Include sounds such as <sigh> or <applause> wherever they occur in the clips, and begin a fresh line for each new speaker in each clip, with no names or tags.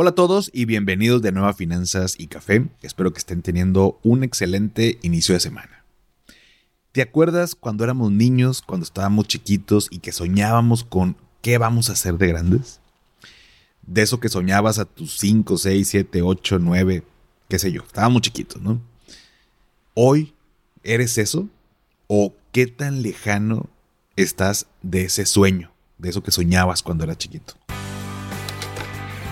Hola a todos y bienvenidos de nuevo a Finanzas y Café. Espero que estén teniendo un excelente inicio de semana. ¿Te acuerdas cuando éramos niños, cuando estábamos chiquitos y que soñábamos con qué vamos a hacer de grandes? De eso que soñabas a tus 5, 6, 7, 8, 9, qué sé yo. Estábamos chiquitos, ¿no? Hoy, ¿eres eso? ¿O qué tan lejano estás de ese sueño, de eso que soñabas cuando eras chiquito?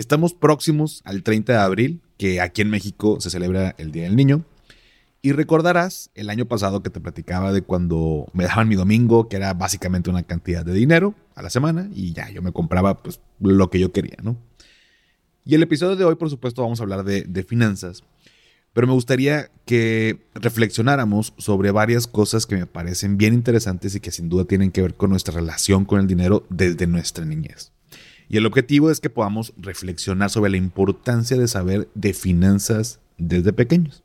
Estamos próximos al 30 de abril, que aquí en México se celebra el Día del Niño. Y recordarás el año pasado que te platicaba de cuando me daban mi domingo, que era básicamente una cantidad de dinero a la semana, y ya yo me compraba pues, lo que yo quería, ¿no? Y el episodio de hoy, por supuesto, vamos a hablar de, de finanzas, pero me gustaría que reflexionáramos sobre varias cosas que me parecen bien interesantes y que sin duda tienen que ver con nuestra relación con el dinero desde nuestra niñez. Y el objetivo es que podamos reflexionar sobre la importancia de saber de finanzas desde pequeños.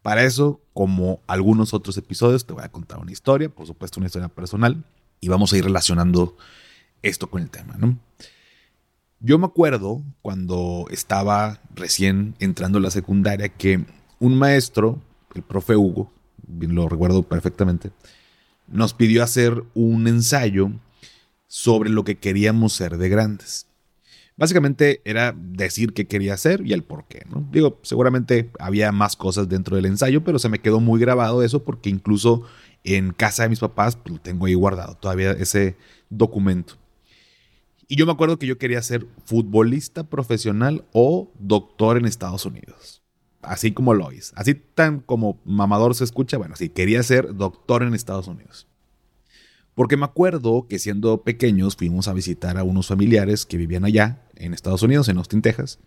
Para eso, como algunos otros episodios, te voy a contar una historia, por supuesto una historia personal, y vamos a ir relacionando esto con el tema, ¿no? Yo me acuerdo cuando estaba recién entrando a la secundaria que un maestro, el profe Hugo, lo recuerdo perfectamente, nos pidió hacer un ensayo sobre lo que queríamos ser de grandes. Básicamente era decir qué quería hacer y el por qué. ¿no? Digo, seguramente había más cosas dentro del ensayo, pero se me quedó muy grabado eso porque incluso en casa de mis papás pues, lo tengo ahí guardado todavía ese documento. Y yo me acuerdo que yo quería ser futbolista profesional o doctor en Estados Unidos. Así como lo oís. Así tan como mamador se escucha. Bueno, sí, quería ser doctor en Estados Unidos. Porque me acuerdo que siendo pequeños fuimos a visitar a unos familiares que vivían allá, en Estados Unidos, en Austin, Texas.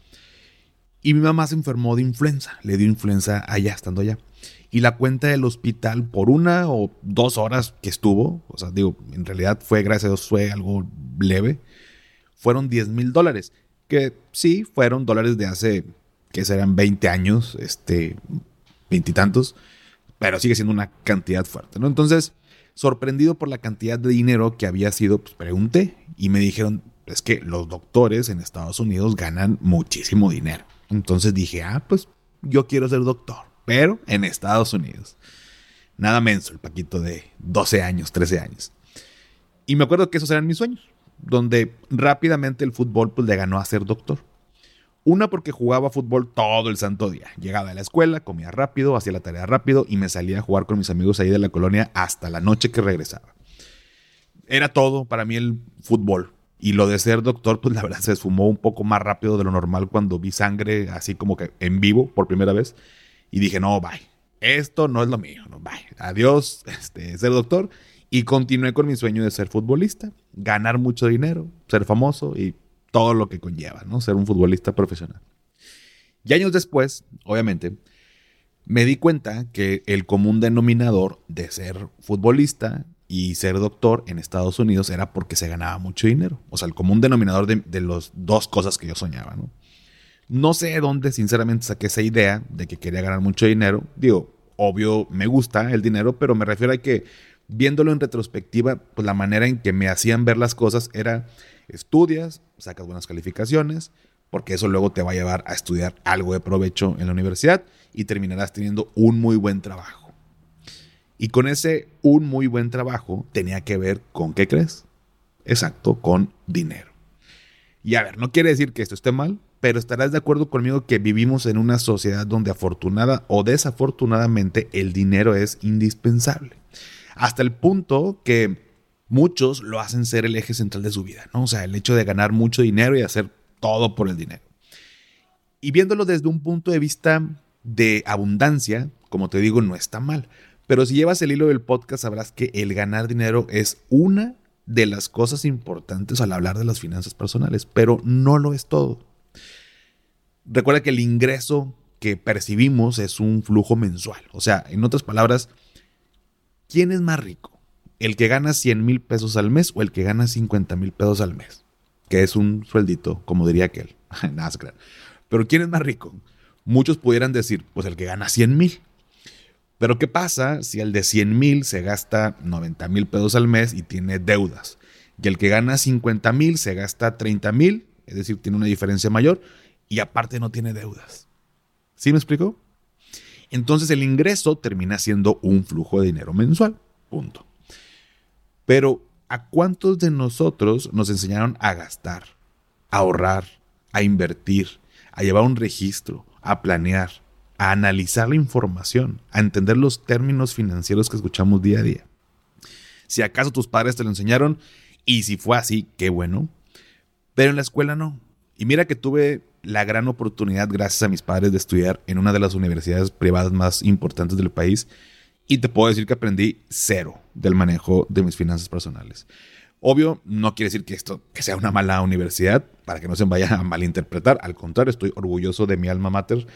Y mi mamá se enfermó de influenza, le dio influenza allá, estando allá. Y la cuenta del hospital por una o dos horas que estuvo, o sea, digo, en realidad fue, gracias a Dios, fue algo leve, fueron 10 mil dólares. Que sí, fueron dólares de hace, que serán 20 años, este, veintitantos, pero sigue siendo una cantidad fuerte, ¿no? Entonces, sorprendido por la cantidad de dinero que había sido, pues pregunté y me dijeron, es que los doctores en Estados Unidos ganan muchísimo dinero. Entonces dije, ah, pues yo quiero ser doctor, pero en Estados Unidos. Nada menso, el paquito de 12 años, 13 años. Y me acuerdo que esos eran mis sueños, donde rápidamente el fútbol pues le ganó a ser doctor. Una porque jugaba fútbol todo el santo día. Llegaba a la escuela, comía rápido, hacía la tarea rápido y me salía a jugar con mis amigos ahí de la colonia hasta la noche que regresaba. Era todo para mí el fútbol. Y lo de ser doctor, pues la verdad se esfumó un poco más rápido de lo normal cuando vi sangre así como que en vivo por primera vez. Y dije, no, bye. Esto no es lo mío. No, bye. Adiós, este, ser doctor. Y continué con mi sueño de ser futbolista, ganar mucho dinero, ser famoso y todo lo que conlleva, ¿no? Ser un futbolista profesional. Y años después, obviamente, me di cuenta que el común denominador de ser futbolista y ser doctor en Estados Unidos era porque se ganaba mucho dinero. O sea, el común denominador de, de las dos cosas que yo soñaba, ¿no? No sé de dónde, sinceramente, saqué esa idea de que quería ganar mucho dinero. Digo, obvio, me gusta el dinero, pero me refiero a que viéndolo en retrospectiva, pues la manera en que me hacían ver las cosas era estudias, sacas buenas calificaciones, porque eso luego te va a llevar a estudiar algo de provecho en la universidad y terminarás teniendo un muy buen trabajo. Y con ese un muy buen trabajo tenía que ver con qué crees? Exacto, con dinero. Y a ver, no quiere decir que esto esté mal, pero estarás de acuerdo conmigo que vivimos en una sociedad donde afortunada o desafortunadamente el dinero es indispensable. Hasta el punto que muchos lo hacen ser el eje central de su vida, ¿no? O sea, el hecho de ganar mucho dinero y hacer todo por el dinero. Y viéndolo desde un punto de vista de abundancia, como te digo, no está mal. Pero si llevas el hilo del podcast, sabrás que el ganar dinero es una de las cosas importantes al hablar de las finanzas personales, pero no lo es todo. recuerda que el ingreso que percibimos es un flujo mensual. O sea, en otras palabras, ¿quién es más rico? ¿El que gana 100 mil pesos al mes o el que gana 50 mil pesos al mes? Que es un sueldito, como diría aquel. <laughs> Nada, Pero ¿quién es más rico? Muchos pudieran decir, pues el que gana 100 mil. Pero ¿qué pasa si el de 100 mil se gasta 90 mil pesos al mes y tiene deudas? Y el que gana 50 mil se gasta 30 mil, es decir, tiene una diferencia mayor y aparte no tiene deudas. ¿Sí me explico? Entonces el ingreso termina siendo un flujo de dinero mensual. Punto. Pero ¿a cuántos de nosotros nos enseñaron a gastar, a ahorrar, a invertir, a llevar un registro, a planear, a analizar la información, a entender los términos financieros que escuchamos día a día? Si acaso tus padres te lo enseñaron y si fue así, qué bueno. Pero en la escuela no. Y mira que tuve la gran oportunidad, gracias a mis padres, de estudiar en una de las universidades privadas más importantes del país. Y te puedo decir que aprendí cero del manejo de mis finanzas personales. Obvio, no quiere decir que esto que sea una mala universidad, para que no se vaya a malinterpretar. Al contrario, estoy orgulloso de mi alma mater.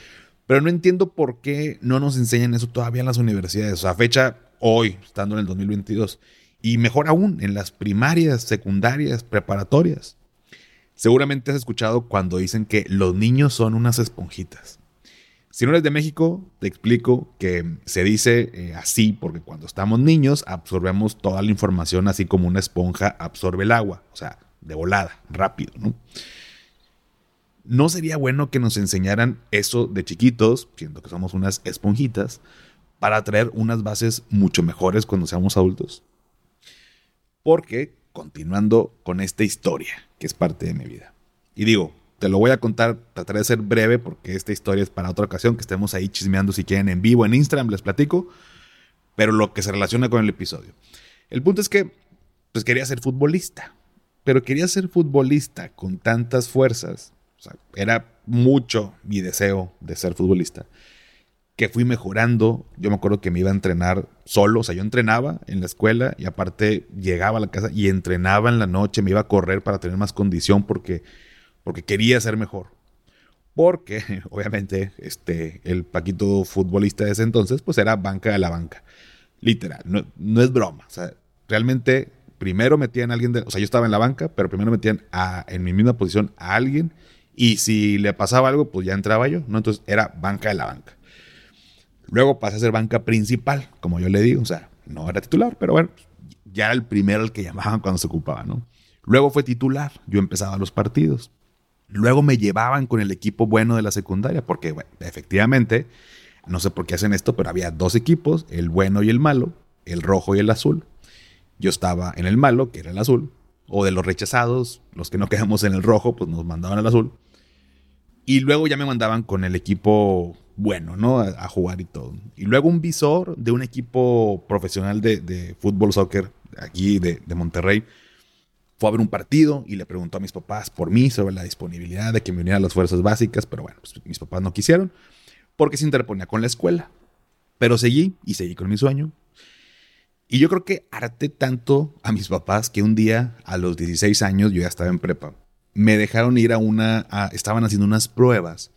Pero no entiendo por qué no nos enseñan eso todavía en las universidades. O sea, fecha hoy, estando en el 2022. Y mejor aún, en las primarias, secundarias, preparatorias. Seguramente has escuchado cuando dicen que los niños son unas esponjitas. Si no eres de México, te explico que se dice eh, así porque cuando estamos niños absorbemos toda la información así como una esponja absorbe el agua, o sea, de volada, rápido, ¿no? ¿No sería bueno que nos enseñaran eso de chiquitos, siendo que somos unas esponjitas, para traer unas bases mucho mejores cuando seamos adultos? Porque, continuando con esta historia, que es parte de mi vida. Y digo, te lo voy a contar, trataré de ser breve porque esta historia es para otra ocasión, que estemos ahí chismeando si quieren en vivo en Instagram, les platico, pero lo que se relaciona con el episodio. El punto es que, pues quería ser futbolista, pero quería ser futbolista con tantas fuerzas, era mucho mi deseo de ser futbolista, que fui mejorando. Yo me acuerdo que me iba a entrenar solo, o sea, yo entrenaba en la escuela y aparte llegaba a la casa y entrenaba en la noche, me iba a correr para tener más condición porque, porque quería ser mejor. Porque, <laughs> obviamente, este, el Paquito futbolista de ese entonces, pues era banca de la banca. Literal, no, no es broma. O sea, realmente primero metían a alguien, de, o sea, yo estaba en la banca, pero primero metían a, en mi misma posición a alguien y si le pasaba algo, pues ya entraba yo, ¿no? Entonces era banca de la banca. Luego pasé a ser banca principal, como yo le digo, o sea, no era titular, pero bueno, ya era el primero al que llamaban cuando se ocupaba, ¿no? Luego fue titular, yo empezaba los partidos. Luego me llevaban con el equipo bueno de la secundaria, porque efectivamente, no sé por qué hacen esto, pero había dos equipos, el bueno y el malo, el rojo y el azul. Yo estaba en el malo, que era el azul, o de los rechazados, los que no quedamos en el rojo, pues nos mandaban al azul. Y luego ya me mandaban con el equipo bueno, ¿no? A, jugar y todo. Y luego un visor de un equipo profesional de, fútbol, soccer, aquí de, Monterrey, fue a ver un partido y le preguntó a mis papás por mí sobre la disponibilidad de que me uniera a las fuerzas básicas, pero bueno, pues mis papás no quisieron porque se interponía con la escuela. Pero seguí y seguí con mi sueño. Y yo creo que harté tanto a mis papás que un día, a los 16 años, yo ya estaba en prepa, me dejaron ir a una, estaban haciendo unas pruebas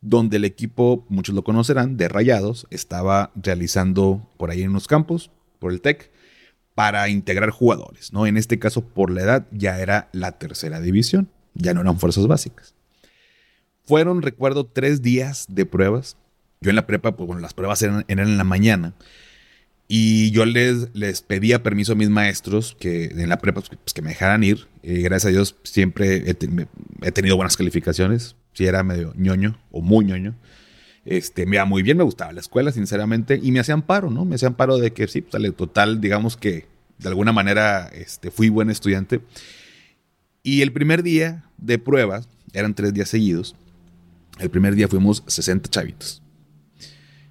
donde el equipo, muchos lo conocerán, de Rayados, estaba realizando por ahí en unos campos, por el TEC, para integrar jugadores, ¿no? En este caso, por la edad, ya era la tercera división, ya no eran fuerzas básicas. Fueron, recuerdo, tres días de pruebas. Yo en la prepa, pues bueno, las pruebas eran, en la mañana. Y yo les, les pedía permiso a mis maestros que en la prepa pues, que me dejaran ir. Y gracias a Dios siempre he tenido buenas calificaciones si era medio ñoño o muy ñoño. Este, me iba muy bien, me gustaba la escuela, sinceramente, y me hacían paro, ¿no? Me hacían paro de que sí, pues, total, digamos que de alguna manera este, fui buen estudiante. Y el primer día de pruebas, eran tres días seguidos, el primer día fuimos 60 chavitos.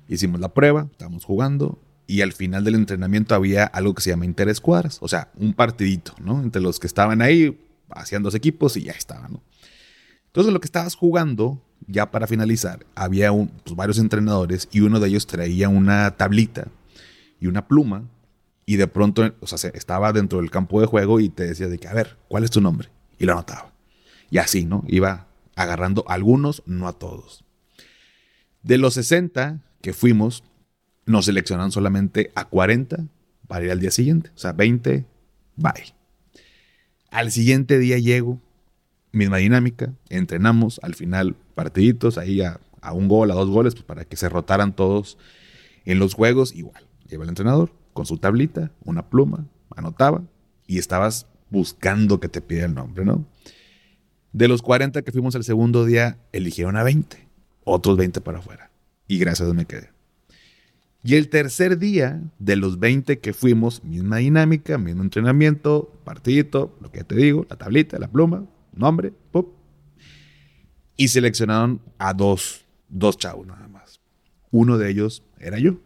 Hicimos la prueba, estábamos jugando, y al final del entrenamiento había algo que se llama interescuadras, o sea, un partidito, ¿no? Entre los que estaban ahí, hacían dos equipos y ya estaban, ¿no? Entonces, lo que estabas jugando, ya para finalizar, había pues, varios entrenadores y uno de ellos traía una tablita y una pluma y de pronto, o sea, estaba dentro del campo de juego y te decía de que, a ver, ¿cuál es tu nombre? Y lo anotaba. Y así, ¿no? Iba agarrando a algunos, no a todos. De los 60 que fuimos, nos seleccionaron solamente a 40 para ir al día siguiente. O sea, 20, bye. Al siguiente día llego, misma dinámica, entrenamos, al final partiditos, ahí a, un gol, a dos goles, pues para que se rotaran todos en los juegos, igual. Lleva el entrenador con su tablita, una pluma, anotaba y estabas buscando que te pidiera el nombre, ¿no? De los 40 que fuimos el segundo día, eligieron a 20, otros 20 para afuera. Y gracias a Dios me quedé. Y el tercer día, de los 20 que fuimos, misma dinámica, mismo entrenamiento, partidito, lo que te digo, la tablita, la pluma, nombre, pop. Y seleccionaron a dos, dos chavos nada más. Uno de ellos era yo.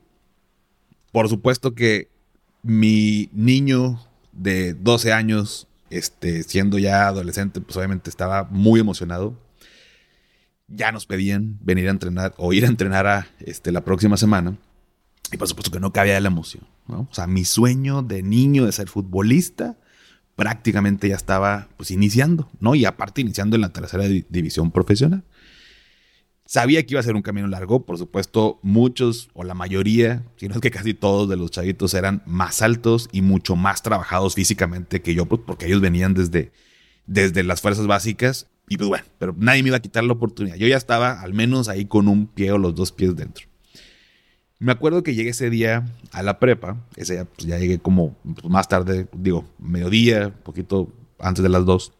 Por supuesto que mi niño de 12 años, este, siendo ya adolescente, pues obviamente estaba muy emocionado. Ya nos pedían venir a entrenar o ir a entrenar a, este, la próxima semana. Y por supuesto que no cabía la emoción. O sea, mi sueño de niño de ser futbolista prácticamente ya estaba pues iniciando, ¿no? Y aparte iniciando en la tercera división profesional. Sabía que iba a ser un camino largo, por supuesto, muchos o la mayoría, si no es que casi todos de los chavitos eran más altos y mucho más trabajados físicamente que yo, pues, porque ellos venían desde, desde las fuerzas básicas y pues bueno, pero nadie me iba a quitar la oportunidad. Yo ya estaba al menos ahí con un pie o los dos pies dentro. Me acuerdo que llegué ese día a la prepa, ese día pues, ya llegué como pues, más tarde, digo, mediodía, poquito antes de las dos.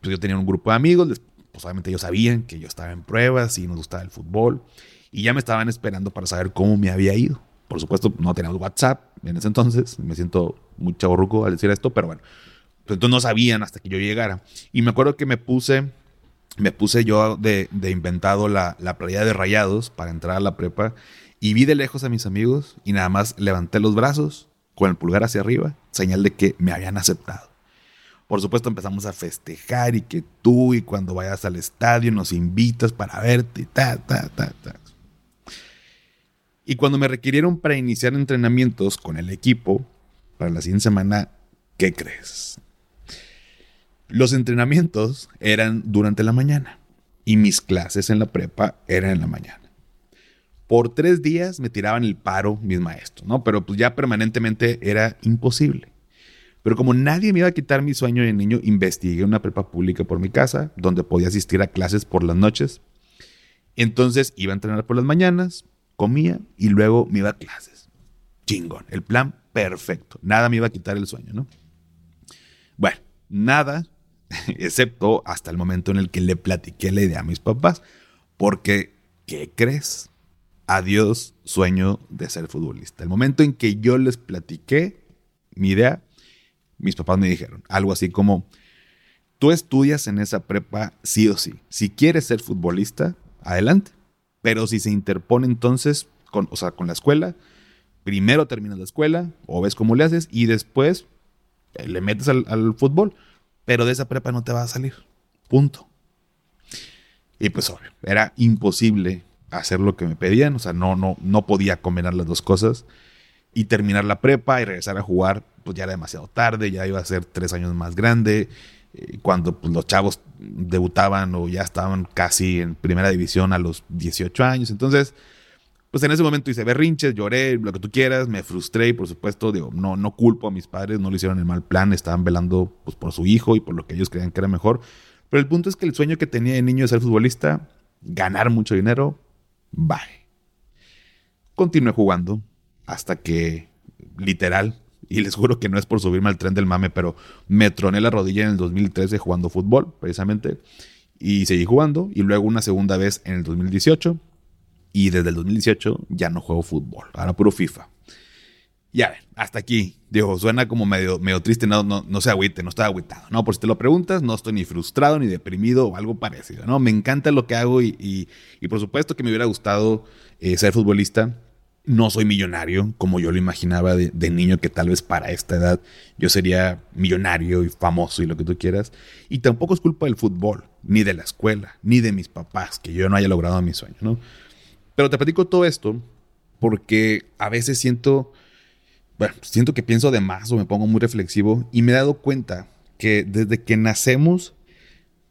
Pues yo tenía un grupo de amigos, pues obviamente ellos sabían que yo estaba en pruebas y nos gustaba el fútbol y ya me estaban esperando para saber cómo me había ido. Por supuesto, no teníamos WhatsApp en ese entonces, me siento muy chaborruco al decir esto, pero bueno, pues, entonces no sabían hasta que yo llegara. Y me acuerdo que me puse, me puse yo de, inventado la, la playa de rayados para entrar a la prepa y vi de lejos a mis amigos y nada más levanté los brazos con el pulgar hacia arriba, señal de que me habían aceptado. Por supuesto empezamos a festejar y que tú y cuando vayas al estadio nos invitas para verte, ta, ta, ta, ta. Y cuando me requirieron para iniciar entrenamientos con el equipo para la siguiente semana, ¿qué crees? Los entrenamientos eran durante la mañana y mis clases en la prepa eran en la mañana por tres días me tiraban el paro mis maestros, ¿no? Pero pues ya permanentemente era imposible. Pero como nadie me iba a quitar mi sueño de niño, investigué una prepa pública por mi casa, donde podía asistir a clases por las noches. Entonces iba a entrenar por las mañanas, comía y luego me iba a clases. Chingón. El plan perfecto. Nada me iba a quitar el sueño, ¿no? Bueno, nada, <laughs> excepto hasta el momento en el que le platiqué la idea a mis papás. Porque, ¿qué crees? adiós sueño de ser futbolista. El momento en que yo les platiqué mi idea, mis papás me dijeron algo así como, tú estudias en esa prepa sí o sí. Si quieres ser futbolista, adelante. Pero si se interpone entonces, con, o sea, con la escuela, primero terminas la escuela o ves cómo le haces y después eh, le metes al, al fútbol. Pero de esa prepa no te va a salir. Punto. Y pues obvio, era imposible hacer lo que me pedían, o sea, no, no, no podía combinar las dos cosas. Y terminar la prepa y regresar a jugar, pues ya era demasiado tarde, ya iba a ser tres años más grande. Eh, cuando pues, los chavos debutaban o ya estaban casi en primera división a los 18 años. Entonces, pues en ese momento hice berrinches, lloré, lo que tú quieras, me frustré y por supuesto, digo, no, no culpo a mis padres, no lo hicieron el mal plan, estaban velando pues, por su hijo y por lo que ellos creían que era mejor. Pero el punto es que el sueño que tenía de niño de ser futbolista, ganar mucho dinero, Bye. Continué jugando hasta que, literal, y les juro que no es por subirme al tren del mame, pero me troné la rodilla en el 2013 jugando fútbol, precisamente, y seguí jugando, y luego una segunda vez en el 2018, y desde el 2018 ya no juego fútbol, ahora puro FIFA. Ya ven, hasta aquí. Digo, suena como medio, medio triste, no, no, no se agüite, no estoy agüitado. No, por si te lo preguntas, no estoy ni frustrado ni deprimido o algo parecido. No, me encanta lo que hago y, y, por supuesto que me hubiera gustado eh, ser futbolista. No soy millonario como yo lo imaginaba de, niño, que tal vez para esta edad yo sería millonario y famoso y lo que tú quieras. Y tampoco es culpa del fútbol, ni de la escuela, ni de mis papás, que yo no haya logrado mi sueño, ¿no? Pero te platico todo esto porque a veces siento bueno, siento que pienso de más o me pongo muy reflexivo y me he dado cuenta que desde que nacemos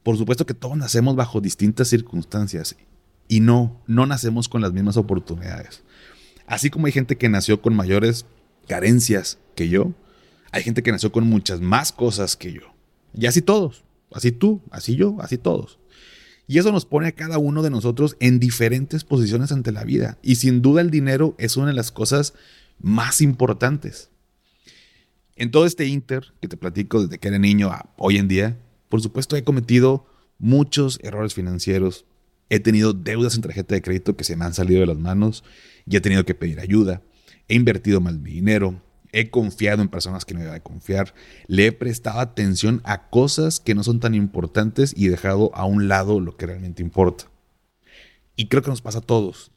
Por supuesto que todos nacemos bajo distintas circunstancias y no, no nacemos con las mismas oportunidades. Así como hay gente que nació con mayores carencias que yo, hay gente que nació con muchas más cosas que yo. Y así todos, así tú, así yo, así todos. Y eso nos pone a cada uno de nosotros en diferentes posiciones ante la vida. Y sin duda el dinero es una de las cosas más importantes. En todo este inter que te platico desde que era niño a hoy en día, por supuesto he cometido muchos errores financieros. He tenido deudas en tarjeta de crédito que se me han salido de las manos y he tenido que pedir ayuda. He invertido mal mi dinero. He confiado en personas que no iba de confiar. Le he prestado atención a cosas que no son tan importantes y he dejado a un lado lo que realmente importa. Y creo que nos pasa a todos.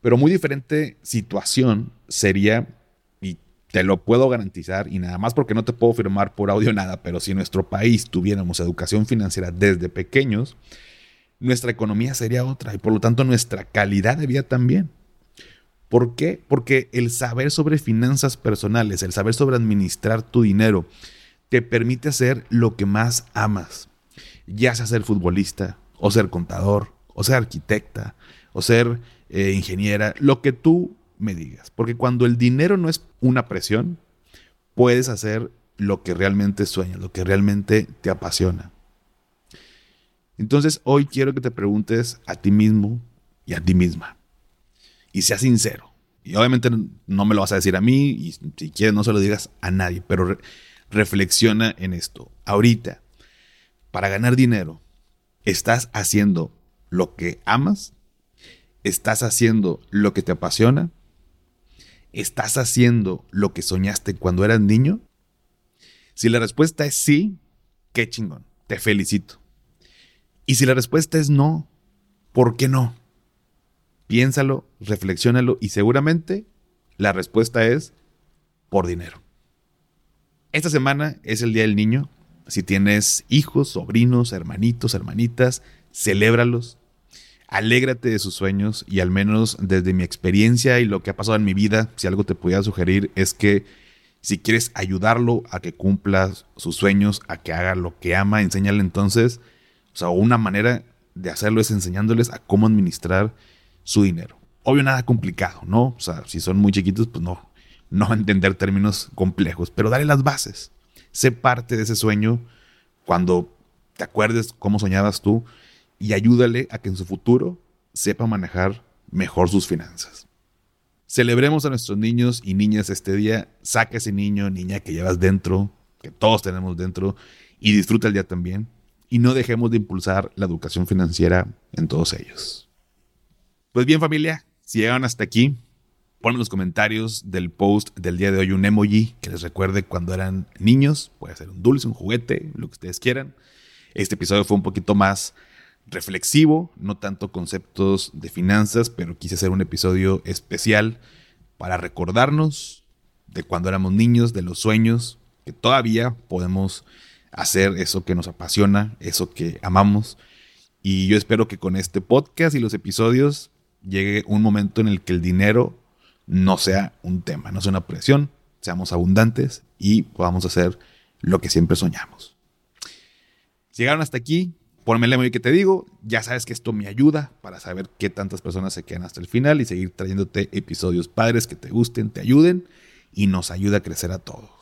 Pero muy diferente situación sería, y te lo puedo garantizar, y nada más porque no te puedo firmar por audio nada, pero si en nuestro país tuviéramos educación financiera desde pequeños, nuestra economía sería otra y por lo tanto nuestra calidad de vida también. ¿Por qué? Porque el saber sobre finanzas personales, el saber sobre administrar tu dinero, te permite hacer lo que más amas. Ya sea ser futbolista, o ser contador, o ser arquitecta, o ser eh, ingeniera, lo que tú me digas. Porque cuando el dinero no es una presión, puedes hacer lo que realmente sueñas, lo que realmente te apasiona. Entonces hoy quiero que te preguntes a ti mismo y a ti misma y sea sincero. Y obviamente no me lo vas a decir a mí y si quieres no se lo digas a nadie, pero reflexiona en esto. Ahorita, para ganar dinero, ¿estás haciendo lo que amas? ¿Estás haciendo lo que te apasiona? ¿Estás haciendo lo que soñaste cuando eras niño? Si la respuesta es sí, qué chingón, te felicito. Y si la respuesta es no, ¿por qué no? Piénsalo, reflexiónalo y seguramente la respuesta es por dinero. Esta semana es el Día del Niño. Si tienes hijos, sobrinos, hermanitos, hermanitas, celébralos. Alégrate de sus sueños y al menos desde mi experiencia y lo que ha pasado en mi vida, si algo te pudiera sugerir es que si quieres ayudarlo a que cumpla sus sueños, a que haga lo que ama, enséñale entonces, o sea, una manera de hacerlo es enseñándoles a cómo administrar su dinero. Obvio, nada complicado, ¿no? O sea, si son muy chiquitos, pues no, no a entender términos complejos, pero dale las bases. Sé parte de ese sueño cuando te acuerdes cómo soñabas tú y ayúdale a que en su futuro sepa manejar mejor sus finanzas. Celebremos a nuestros niños y niñas este día. Saca ese niño, niña que llevas dentro, que todos tenemos dentro, y disfruta el día también. Y no dejemos de impulsar la educación financiera en todos ellos. Pues bien familia, si llegan hasta aquí, ponme en los comentarios del post del día de hoy un emoji que les recuerde cuando eran niños. Puede ser un dulce, un juguete, lo que ustedes quieran. Este episodio fue un poquito más reflexivo, no tanto conceptos de finanzas, pero quise hacer un episodio especial para recordarnos de cuando éramos niños, de los sueños, que todavía podemos hacer eso que nos apasiona, eso que amamos. Y yo espero que con este podcast y los episodios llegue un momento en el que el dinero no sea un tema, no sea una presión, seamos abundantes y podamos hacer lo que siempre soñamos. Llegaron hasta aquí, ponme el email que te digo, ya sabes que esto me ayuda para saber qué tantas personas se quedan hasta el final y seguir trayéndote episodios padres que te gusten, te ayuden y nos ayuda a crecer a todos.